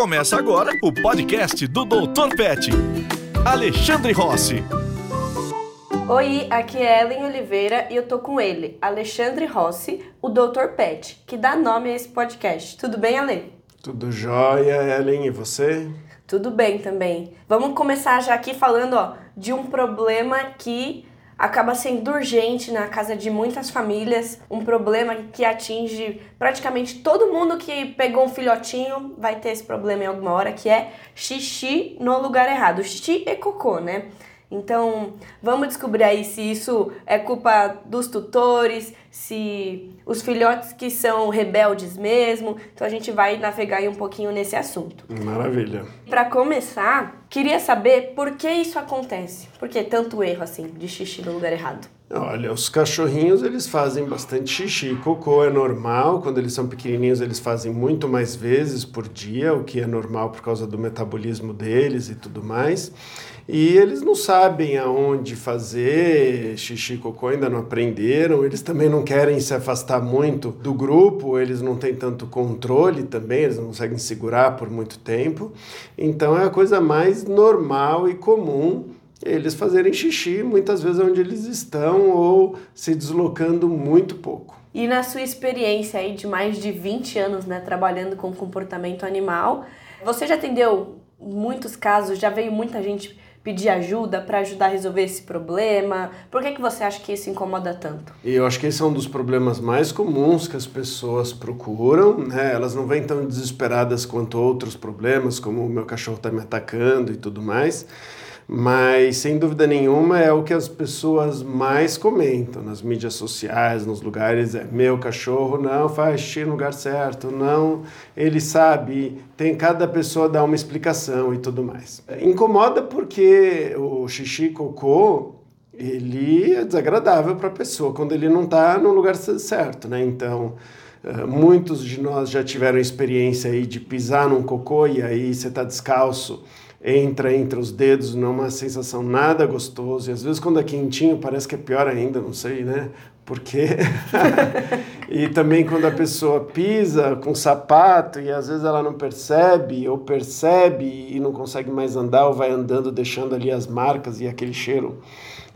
Começa agora o podcast do Dr. Pet. Alexandre Rossi. Oi, aqui é Ellen Oliveira e eu tô com ele, Alexandre Rossi, o Dr. Pet, que dá nome a esse podcast. Tudo bem, Ale? Tudo jóia, Ellen, e você? Tudo bem também. Vamos começar já aqui falando ó, de um problema que acaba sendo urgente na casa de muitas famílias, um problema que atinge praticamente todo mundo que pegou um filhotinho vai ter esse problema em alguma hora, que é xixi no lugar errado. Xixi e cocô, né? Então, vamos descobrir aí se isso é culpa dos tutores, se os filhotes que são rebeldes mesmo. Então, a gente vai navegar aí um pouquinho nesse assunto. Maravilha. Para começar, queria saber por que isso acontece. Por que tanto erro assim de xixi no lugar errado? Olha, os cachorrinhos eles fazem bastante xixi. Cocô é normal, quando eles são pequenininhos eles fazem muito mais vezes por dia, o que é normal por causa do metabolismo deles e tudo mais. E eles não sabem aonde fazer xixi cocô, ainda não aprenderam. Eles também não querem se afastar muito do grupo, eles não têm tanto controle também, eles não conseguem segurar por muito tempo. Então é a coisa mais normal e comum eles fazerem xixi muitas vezes onde eles estão ou se deslocando muito pouco. E na sua experiência aí de mais de 20 anos, né, trabalhando com comportamento animal, você já atendeu muitos casos, já veio muita gente pedir ajuda para ajudar a resolver esse problema? Por que, que você acha que isso incomoda tanto? Eu acho que esse é um dos problemas mais comuns que as pessoas procuram, né? Elas não vêm tão desesperadas quanto outros problemas, como o meu cachorro está me atacando e tudo mais mas sem dúvida nenhuma é o que as pessoas mais comentam nas mídias sociais, nos lugares, é meu cachorro não faz xixi no lugar certo, não, ele sabe, tem cada pessoa dá uma explicação e tudo mais. Incomoda porque o xixi cocô ele é desagradável para a pessoa quando ele não está no lugar certo, né? Então, eh, muitos de nós já tiveram experiência aí de pisar num cocô e aí você está descalço entra entre os dedos numa sensação nada gostoso. E às vezes quando é quentinho parece que é pior ainda, não sei, né? Porque e também quando a pessoa pisa com sapato e às vezes ela não percebe ou percebe e não consegue mais andar ou vai andando deixando ali as marcas e aquele cheiro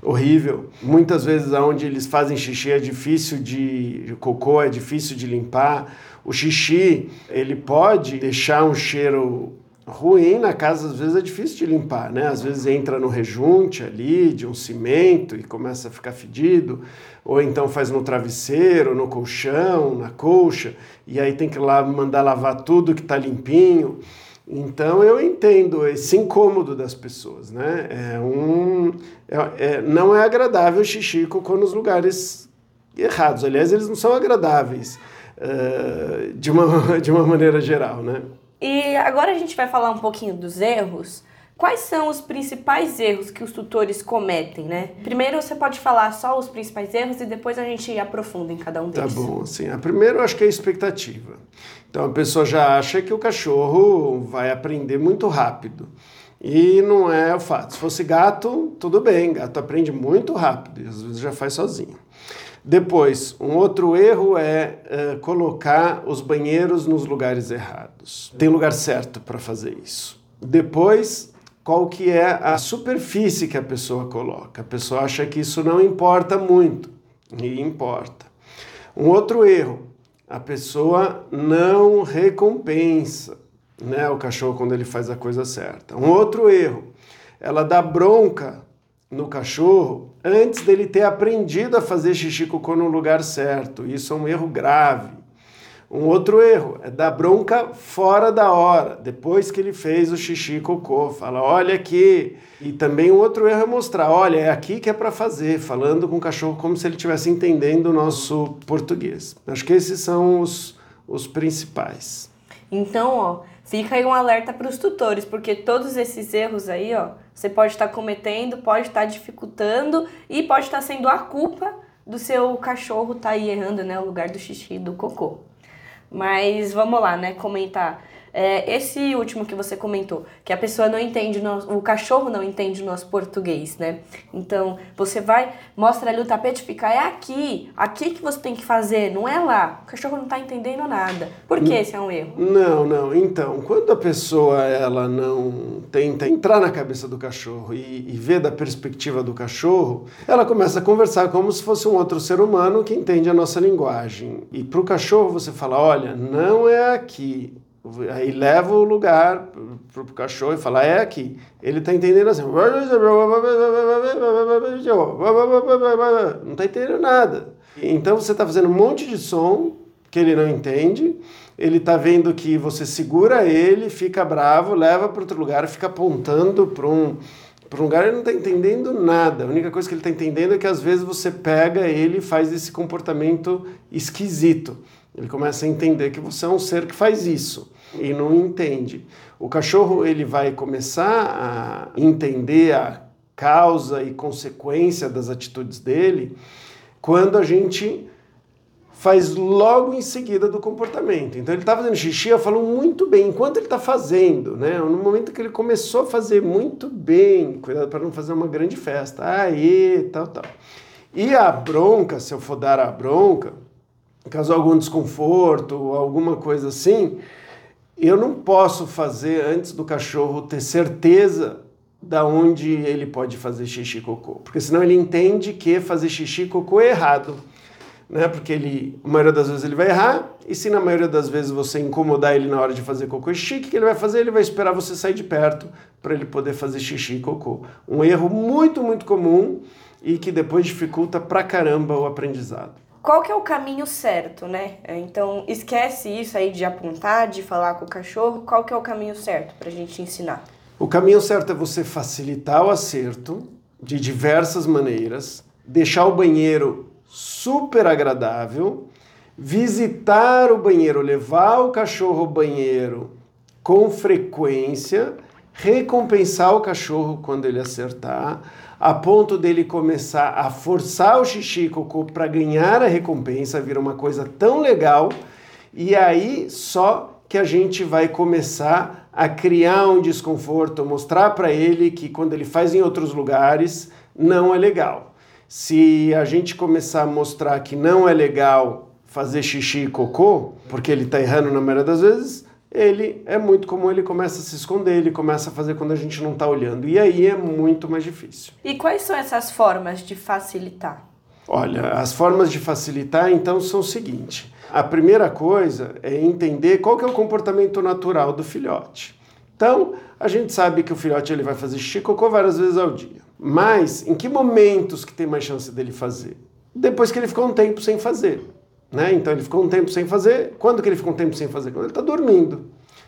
horrível. Muitas vezes aonde eles fazem xixi é difícil de cocô é difícil de limpar. O xixi, ele pode deixar um cheiro ruim na casa, às vezes é difícil de limpar, né? Às vezes entra no rejunte ali de um cimento e começa a ficar fedido, ou então faz no travesseiro, no colchão, na colcha, e aí tem que lá mandar lavar tudo que está limpinho. Então eu entendo esse incômodo das pessoas, né? É um, é, é, não é agradável xixi e cocô nos lugares errados. Aliás, eles não são agradáveis uh, de, uma, de uma maneira geral, né? E agora a gente vai falar um pouquinho dos erros. Quais são os principais erros que os tutores cometem, né? Primeiro você pode falar só os principais erros e depois a gente aprofunda em cada um tá deles. Tá bom, assim. A primeiro eu acho que é a expectativa. Então a pessoa já acha que o cachorro vai aprender muito rápido. E não é o fato. Se fosse gato, tudo bem, gato aprende muito rápido e às vezes já faz sozinho. Depois, um outro erro é uh, colocar os banheiros nos lugares errados. Tem lugar certo para fazer isso. Depois, qual que é a superfície que a pessoa coloca? A pessoa acha que isso não importa muito, e importa. Um outro erro, a pessoa não recompensa né, o cachorro quando ele faz a coisa certa. Um outro erro, ela dá bronca no cachorro antes dele ter aprendido a fazer xixi cocô no lugar certo. Isso é um erro grave. Um outro erro é dar bronca fora da hora, depois que ele fez o xixi cocô. Fala, olha aqui. E também um outro erro é mostrar, olha, é aqui que é para fazer, falando com o cachorro como se ele estivesse entendendo o nosso português. Acho que esses são os, os principais. Então, ó, fica aí um alerta para os tutores, porque todos esses erros aí, ó, você pode estar cometendo, pode estar dificultando e pode estar sendo a culpa do seu cachorro estar tá aí errando, né, o lugar do xixi do cocô. Mas vamos lá, né, comentar. É, esse último que você comentou, que a pessoa não entende, o, o cachorro não entende o nosso português, né? Então, você vai, mostra ali o tapete fica, é aqui, aqui que você tem que fazer, não é lá. O cachorro não está entendendo nada. Por que esse é um erro? Não, não. Então, quando a pessoa ela não tenta entrar na cabeça do cachorro e, e ver da perspectiva do cachorro, ela começa a conversar como se fosse um outro ser humano que entende a nossa linguagem. E para o cachorro você fala, olha, não é aqui, Aí leva o lugar para o cachorro e fala, é aqui. Ele está entendendo assim. Não está entendendo nada. Então você está fazendo um monte de som que ele não entende. Ele está vendo que você segura ele, fica bravo, leva para outro lugar, fica apontando para um, para um lugar, ele não está entendendo nada. A única coisa que ele está entendendo é que às vezes você pega ele e faz esse comportamento esquisito. Ele começa a entender que você é um ser que faz isso e não entende. O cachorro ele vai começar a entender a causa e consequência das atitudes dele quando a gente faz logo em seguida do comportamento. Então ele está fazendo xixi, eu falo muito bem, enquanto ele está fazendo, né? No momento que ele começou a fazer muito bem, cuidado para não fazer uma grande festa, aí, tal, tal. E a bronca, se eu for dar a bronca, causou algum desconforto, alguma coisa assim, eu não posso fazer antes do cachorro ter certeza da onde ele pode fazer xixi cocô, porque senão ele entende que fazer xixi cocô é errado, né? Porque ele, a maioria das vezes ele vai errar, e se na maioria das vezes você incomodar ele na hora de fazer cocô e xixi, o que ele vai fazer? Ele vai esperar você sair de perto para ele poder fazer xixi e cocô. Um erro muito, muito comum e que depois dificulta pra caramba o aprendizado qual que é o caminho certo, né? Então, esquece isso aí de apontar, de falar com o cachorro. Qual que é o caminho certo para a gente ensinar? O caminho certo é você facilitar o acerto de diversas maneiras, deixar o banheiro super agradável, visitar o banheiro, levar o cachorro ao banheiro com frequência, recompensar o cachorro quando ele acertar a ponto dele começar a forçar o xixi cocô para ganhar a recompensa, vira uma coisa tão legal, e aí só que a gente vai começar a criar um desconforto, mostrar para ele que quando ele faz em outros lugares não é legal. Se a gente começar a mostrar que não é legal fazer xixi e cocô, porque ele está errando na maioria das vezes, ele é muito comum, ele começa a se esconder, ele começa a fazer quando a gente não está olhando. E aí é muito mais difícil. E quais são essas formas de facilitar? Olha, as formas de facilitar então são o seguinte. A primeira coisa é entender qual que é o comportamento natural do filhote. Então, a gente sabe que o filhote ele vai fazer xixi cocô várias vezes ao dia. Mas em que momentos que tem mais chance dele fazer? Depois que ele ficou um tempo sem fazer. Né? Então ele ficou um tempo sem fazer. Quando que ele ficou um tempo sem fazer? Quando ele está dormindo.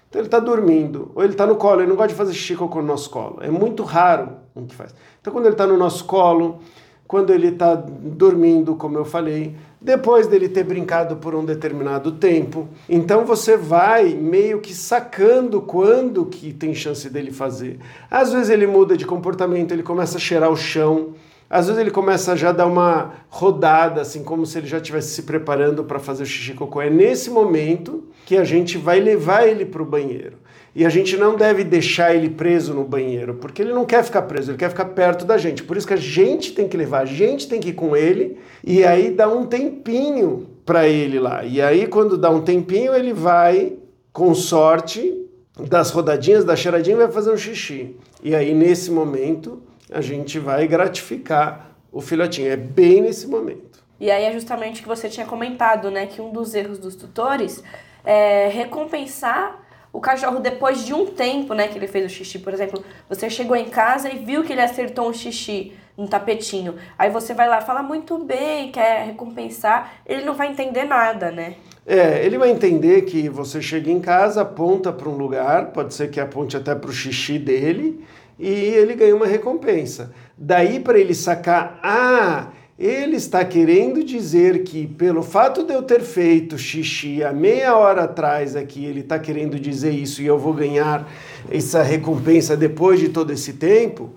Então ele está dormindo, ou ele está no colo, ele não gosta de fazer xixi cocô no nosso colo. É muito raro o que faz. Então quando ele está no nosso colo, quando ele está dormindo, como eu falei, depois dele ter brincado por um determinado tempo. Então você vai meio que sacando quando que tem chance dele fazer. Às vezes ele muda de comportamento, ele começa a cheirar o chão. Às vezes ele começa já a dar uma rodada, assim, como se ele já estivesse se preparando para fazer o xixi cocô. É nesse momento que a gente vai levar ele para o banheiro. E a gente não deve deixar ele preso no banheiro, porque ele não quer ficar preso, ele quer ficar perto da gente. Por isso que a gente tem que levar, a gente tem que ir com ele e aí dá um tempinho para ele lá. E aí, quando dá um tempinho, ele vai, com sorte, das rodadinhas, da cheiradinha, vai fazer um xixi. E aí, nesse momento, a gente vai gratificar o filhotinho. É bem nesse momento. E aí é justamente o que você tinha comentado, né? Que um dos erros dos tutores é recompensar o cachorro depois de um tempo, né, que ele fez o xixi. Por exemplo, você chegou em casa e viu que ele acertou um xixi no tapetinho. Aí você vai lá, fala muito bem, quer recompensar, ele não vai entender nada, né? É, ele vai entender que você chega em casa, aponta para um lugar, pode ser que aponte até para o xixi dele, e ele ganha uma recompensa. Daí para ele sacar, ah, ele está querendo dizer que pelo fato de eu ter feito xixi há meia hora atrás aqui, ele está querendo dizer isso e eu vou ganhar essa recompensa depois de todo esse tempo.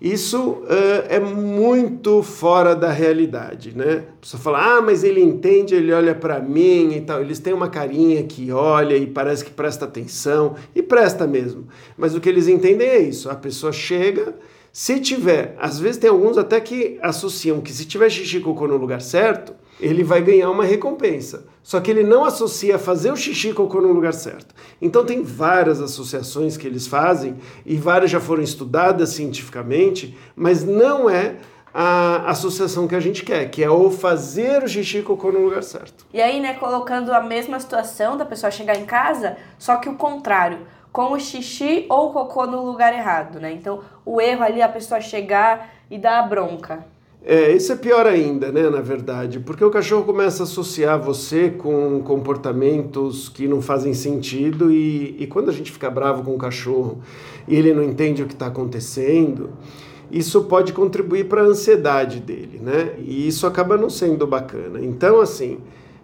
Isso uh, é muito fora da realidade, né? A pessoa fala, ah, mas ele entende, ele olha para mim e tal. Eles têm uma carinha que olha e parece que presta atenção, e presta mesmo. Mas o que eles entendem é isso: a pessoa chega, se tiver, às vezes tem alguns até que associam que se tiver xixi cocô no lugar certo, ele vai ganhar uma recompensa. Só que ele não associa fazer o xixi cocô no lugar certo. Então tem várias associações que eles fazem e várias já foram estudadas cientificamente, mas não é a associação que a gente quer, que é o fazer o xixi cocô no lugar certo. E aí, né, colocando a mesma situação da pessoa chegar em casa, só que o contrário, com o xixi ou o cocô no lugar errado, né? Então, o erro ali é a pessoa chegar e dar a bronca. É, isso é pior ainda, né, na verdade, porque o cachorro começa a associar você com comportamentos que não fazem sentido e, e quando a gente fica bravo com o cachorro e ele não entende o que está acontecendo, isso pode contribuir para a ansiedade dele, né? E isso acaba não sendo bacana. Então, assim,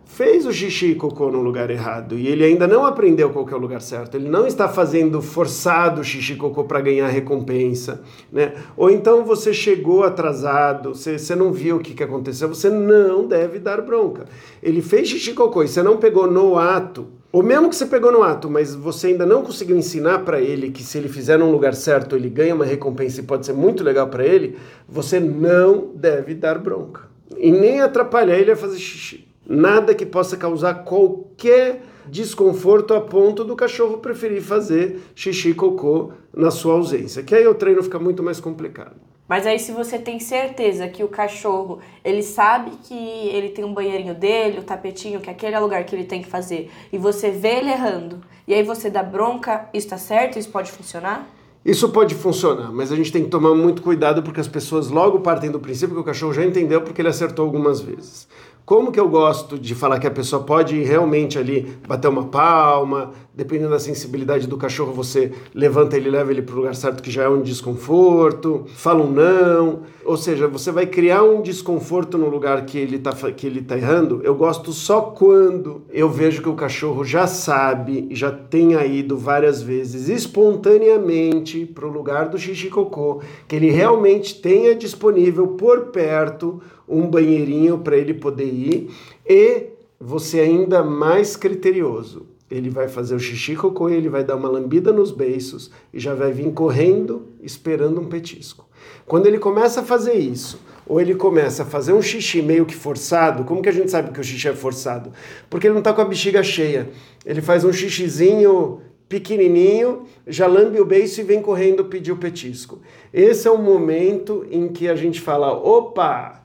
fez o xixi e cocô no lugar errado e ele ainda não aprendeu qual é o lugar certo, ele não está fazendo forçado xixi e cocô para ganhar recompensa, né? Ou então você chegou atrasado, você, você não viu o que, que aconteceu, você não deve dar bronca. Ele fez xixi e cocô e você não pegou no ato, ou mesmo que você pegou no ato, mas você ainda não conseguiu ensinar para ele que se ele fizer no lugar certo, ele ganha uma recompensa e pode ser muito legal para ele, você não deve dar bronca. E nem atrapalhar ele a fazer xixi nada que possa causar qualquer desconforto a ponto do cachorro preferir fazer xixi e cocô na sua ausência, que aí o treino fica muito mais complicado. Mas aí se você tem certeza que o cachorro, ele sabe que ele tem um banheirinho dele, o tapetinho, que aquele é o lugar que ele tem que fazer, e você vê ele errando, e aí você dá bronca, isso está certo? Isso pode funcionar? Isso pode funcionar, mas a gente tem que tomar muito cuidado porque as pessoas logo partem do princípio que o cachorro já entendeu porque ele acertou algumas vezes. Como que eu gosto de falar que a pessoa pode realmente ali bater uma palma, dependendo da sensibilidade do cachorro, você levanta ele leva ele para o lugar certo, que já é um desconforto, fala um não, ou seja, você vai criar um desconforto no lugar que ele está que ele tá errando. Eu gosto só quando eu vejo que o cachorro já sabe, já tenha ido várias vezes espontaneamente para o lugar do xixi cocô, que ele realmente tenha disponível por perto um banheirinho para ele poder ir. E você ainda mais criterioso ele vai fazer o xixi cocô ele vai dar uma lambida nos beiços e já vai vir correndo esperando um petisco. Quando ele começa a fazer isso, ou ele começa a fazer um xixi meio que forçado, como que a gente sabe que o xixi é forçado? Porque ele não está com a bexiga cheia. Ele faz um xixizinho pequenininho, já lambe o beiço e vem correndo pedir o petisco. Esse é o momento em que a gente fala, opa,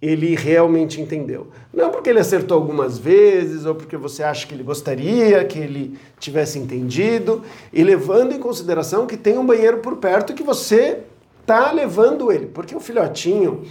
ele realmente entendeu. Não porque ele acertou algumas vezes, ou porque você acha que ele gostaria que ele tivesse entendido, e levando em consideração que tem um banheiro por perto que você está levando ele. Porque o filhotinho,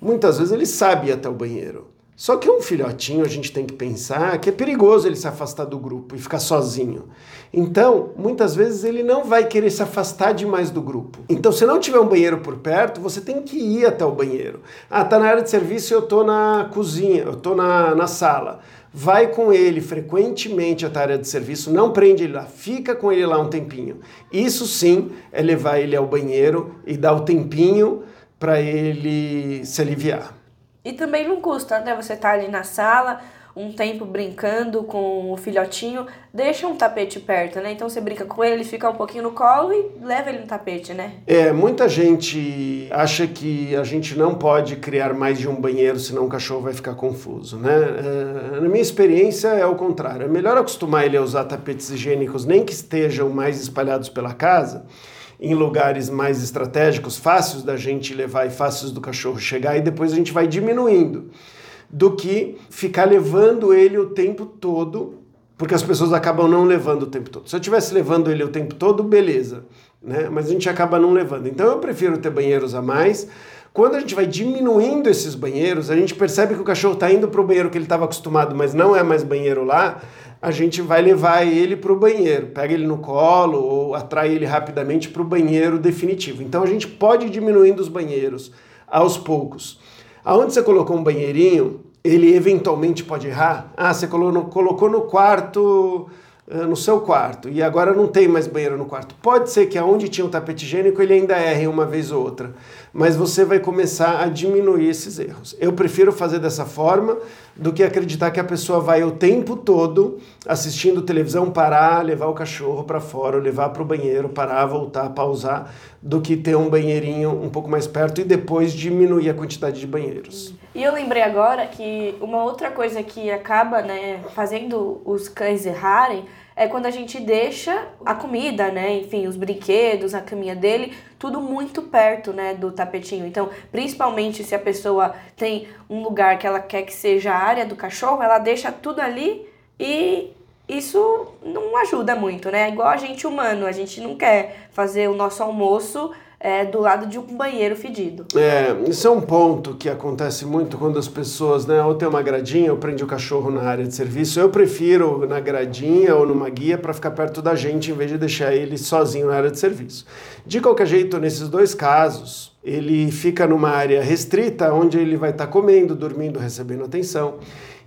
muitas vezes, ele sabe ir até o banheiro. Só que um filhotinho a gente tem que pensar que é perigoso ele se afastar do grupo e ficar sozinho. Então, muitas vezes ele não vai querer se afastar demais do grupo. Então, se não tiver um banheiro por perto, você tem que ir até o banheiro. Ah, tá na área de serviço eu tô na cozinha, eu tô na, na sala. Vai com ele frequentemente até a área de serviço, não prende ele lá, fica com ele lá um tempinho. Isso sim é levar ele ao banheiro e dar o tempinho para ele se aliviar. E também não custa, né? Você tá ali na sala, um tempo brincando com o filhotinho, deixa um tapete perto, né? Então você brinca com ele, fica um pouquinho no colo e leva ele no tapete, né? É, muita gente acha que a gente não pode criar mais de um banheiro, senão o cachorro vai ficar confuso, né? É, na minha experiência é o contrário. É melhor acostumar ele a usar tapetes higiênicos, nem que estejam mais espalhados pela casa em lugares mais estratégicos, fáceis da gente levar e fáceis do cachorro chegar, e depois a gente vai diminuindo, do que ficar levando ele o tempo todo, porque as pessoas acabam não levando o tempo todo. Se eu estivesse levando ele o tempo todo, beleza, né? mas a gente acaba não levando. Então eu prefiro ter banheiros a mais. Quando a gente vai diminuindo esses banheiros, a gente percebe que o cachorro está indo para o banheiro que ele estava acostumado, mas não é mais banheiro lá a gente vai levar ele para o banheiro, pega ele no colo ou atrai ele rapidamente para o banheiro definitivo. Então a gente pode ir diminuindo os banheiros aos poucos. Aonde você colocou um banheirinho, ele eventualmente pode errar. Ah, você colocou no, colocou no quarto no seu quarto e agora não tem mais banheiro no quarto. Pode ser que aonde tinha um tapete higiênico ele ainda erre uma vez ou outra, mas você vai começar a diminuir esses erros. Eu prefiro fazer dessa forma do que acreditar que a pessoa vai o tempo todo assistindo televisão parar, levar o cachorro para fora, levar para o banheiro, parar, voltar, pausar, do que ter um banheirinho um pouco mais perto e depois diminuir a quantidade de banheiros. E eu lembrei agora que uma outra coisa que acaba né, fazendo os cães errarem é quando a gente deixa a comida, né, enfim, os brinquedos, a caminha dele, tudo muito perto, né, do tapetinho. Então, principalmente se a pessoa tem um lugar que ela quer que seja a área do cachorro, ela deixa tudo ali e isso não ajuda muito, né? Igual a gente humano, a gente não quer fazer o nosso almoço é, do lado de um banheiro fedido. É, isso é um ponto que acontece muito quando as pessoas, né, ou tem uma gradinha ou prende o cachorro na área de serviço. Eu prefiro na gradinha ou numa guia para ficar perto da gente em vez de deixar ele sozinho na área de serviço. De qualquer jeito, nesses dois casos, ele fica numa área restrita onde ele vai estar tá comendo, dormindo, recebendo atenção.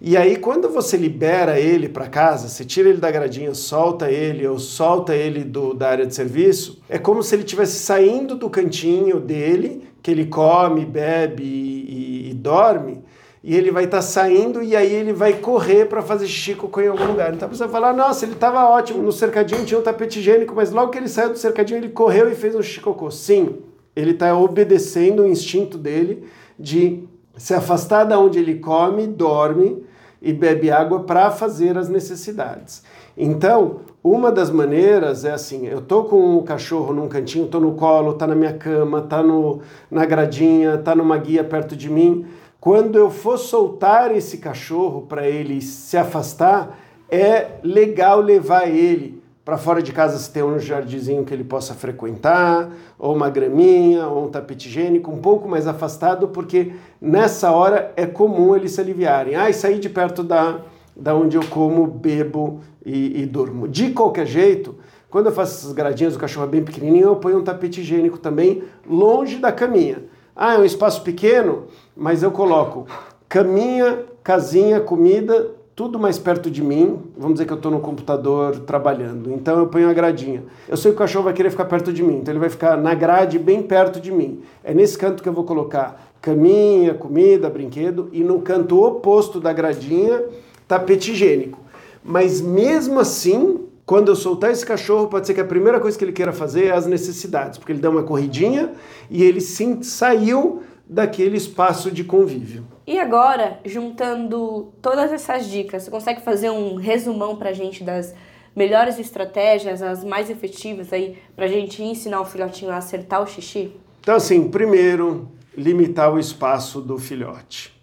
E aí, quando você libera ele para casa, você tira ele da gradinha, solta ele ou solta ele do, da área de serviço, é como se ele estivesse saindo do cantinho dele, que ele come, bebe e, e, e dorme, e ele vai estar tá saindo e aí ele vai correr para fazer xixi cocô em algum lugar. Então você vai falar, nossa, ele estava ótimo, no cercadinho tinha um tapete higiênico, mas logo que ele saiu do cercadinho ele correu e fez um xixi cocô. Sim, ele está obedecendo o instinto dele de se afastar da onde ele come, dorme e bebe água para fazer as necessidades. Então, uma das maneiras é assim: eu tô com o cachorro num cantinho, tô no colo, tá na minha cama, tá no, na gradinha, tá numa guia perto de mim. Quando eu for soltar esse cachorro para ele se afastar, é legal levar ele para fora de casa se tem um jardinzinho que ele possa frequentar, ou uma graminha, ou um tapete higiênico, um pouco mais afastado, porque nessa hora é comum eles se aliviarem. Ah, sair de perto da, da onde eu como, bebo e, e durmo. De qualquer jeito, quando eu faço essas gradinhas, o cachorro é bem pequenininho, eu ponho um tapete higiênico também longe da caminha. Ah, é um espaço pequeno, mas eu coloco caminha, casinha, comida, tudo mais perto de mim. Vamos dizer que eu estou no computador trabalhando. Então eu ponho a gradinha. Eu sei que o cachorro vai querer ficar perto de mim, então ele vai ficar na grade bem perto de mim. É nesse canto que eu vou colocar caminha, comida, brinquedo e no canto oposto da gradinha, tapete higiênico. Mas mesmo assim, quando eu soltar esse cachorro, pode ser que a primeira coisa que ele queira fazer é as necessidades, porque ele dá uma corridinha e ele sim saiu daquele espaço de convívio. E agora, juntando todas essas dicas, você consegue fazer um resumão para a gente das melhores estratégias, as mais efetivas aí, para a gente ensinar o filhotinho a acertar o xixi? Então, assim, primeiro, limitar o espaço do filhote,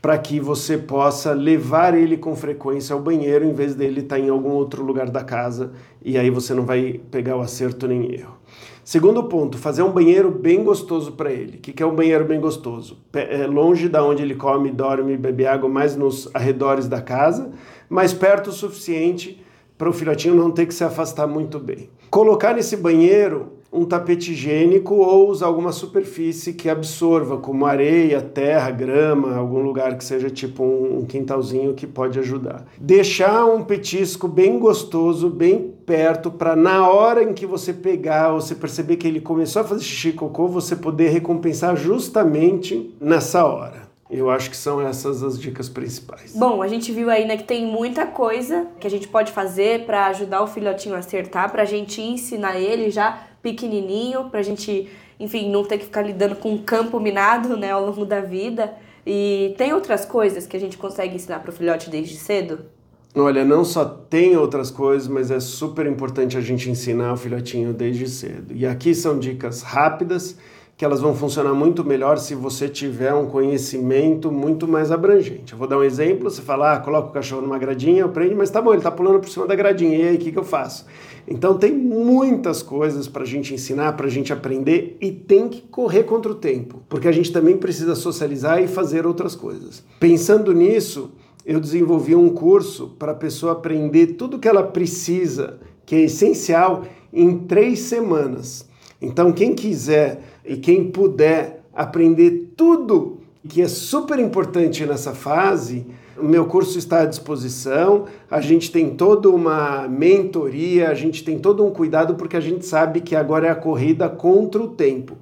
para que você possa levar ele com frequência ao banheiro em vez dele estar tá em algum outro lugar da casa e aí você não vai pegar o acerto nem erro. Segundo ponto, fazer um banheiro bem gostoso para ele. O que é um banheiro bem gostoso? É longe da onde ele come, dorme, bebe água, mais nos arredores da casa, mas perto o suficiente para o filhotinho não ter que se afastar muito bem. Colocar nesse banheiro um tapete higiênico ou usar alguma superfície que absorva, como areia, terra, grama, algum lugar que seja tipo um quintalzinho que pode ajudar. Deixar um petisco bem gostoso, bem perto, para na hora em que você pegar você perceber que ele começou a fazer xixi cocô, você poder recompensar justamente nessa hora. Eu acho que são essas as dicas principais. Bom, a gente viu aí né, que tem muita coisa que a gente pode fazer para ajudar o filhotinho a acertar, para a gente ensinar ele já pequenininho, para a gente, enfim, não ter que ficar lidando com um campo minado né, ao longo da vida. E tem outras coisas que a gente consegue ensinar para o filhote desde cedo? Olha, não só tem outras coisas, mas é super importante a gente ensinar o filhotinho desde cedo. E aqui são dicas rápidas que elas vão funcionar muito melhor se você tiver um conhecimento muito mais abrangente. Eu vou dar um exemplo, você fala, ah, coloca o cachorro numa gradinha, eu prendo, mas tá bom, ele tá pulando por cima da gradinha, e aí o que, que eu faço? Então tem muitas coisas para a gente ensinar, para a gente aprender e tem que correr contra o tempo, porque a gente também precisa socializar e fazer outras coisas. Pensando nisso, eu desenvolvi um curso para a pessoa aprender tudo que ela precisa, que é essencial, em três semanas. Então, quem quiser e quem puder aprender tudo que é super importante nessa fase, O meu curso está à disposição, a gente tem toda uma mentoria, a gente tem todo um cuidado porque a gente sabe que agora é a corrida contra o tempo.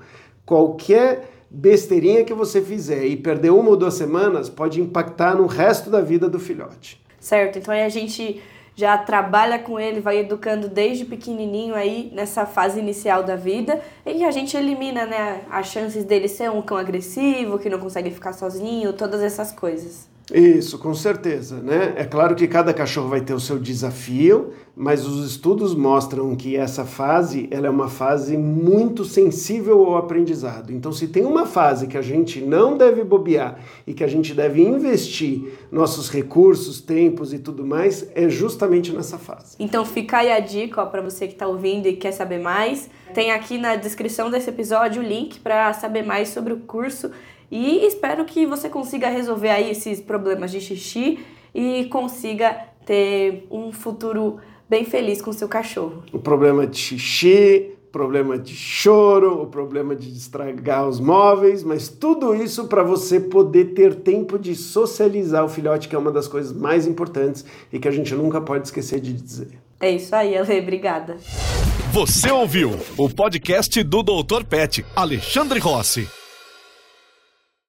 Qualquer besteirinha que você fizer e perder uma ou duas semanas pode impactar no resto da vida do filhote. Certo, então a gente já trabalha com ele, vai educando desde pequenininho aí nessa fase inicial da vida e a gente elimina, né, as chances dele ser um cão agressivo, que não consegue ficar sozinho, todas essas coisas. Isso, com certeza, né? É claro que cada cachorro vai ter o seu desafio, mas os estudos mostram que essa fase, ela é uma fase muito sensível ao aprendizado. Então, se tem uma fase que a gente não deve bobear e que a gente deve investir nossos recursos, tempos e tudo mais, é justamente nessa fase. Então, fica aí a dica para você que está ouvindo e quer saber mais. Tem aqui na descrição desse episódio o link para saber mais sobre o curso e espero que você consiga resolver aí esses problemas de xixi e consiga ter um futuro bem feliz com o seu cachorro. O problema de xixi, problema de choro, o problema de estragar os móveis, mas tudo isso para você poder ter tempo de socializar o filhote, que é uma das coisas mais importantes e que a gente nunca pode esquecer de dizer. É isso aí, Ale, obrigada. Você ouviu o podcast do Dr. Pet, Alexandre Rossi.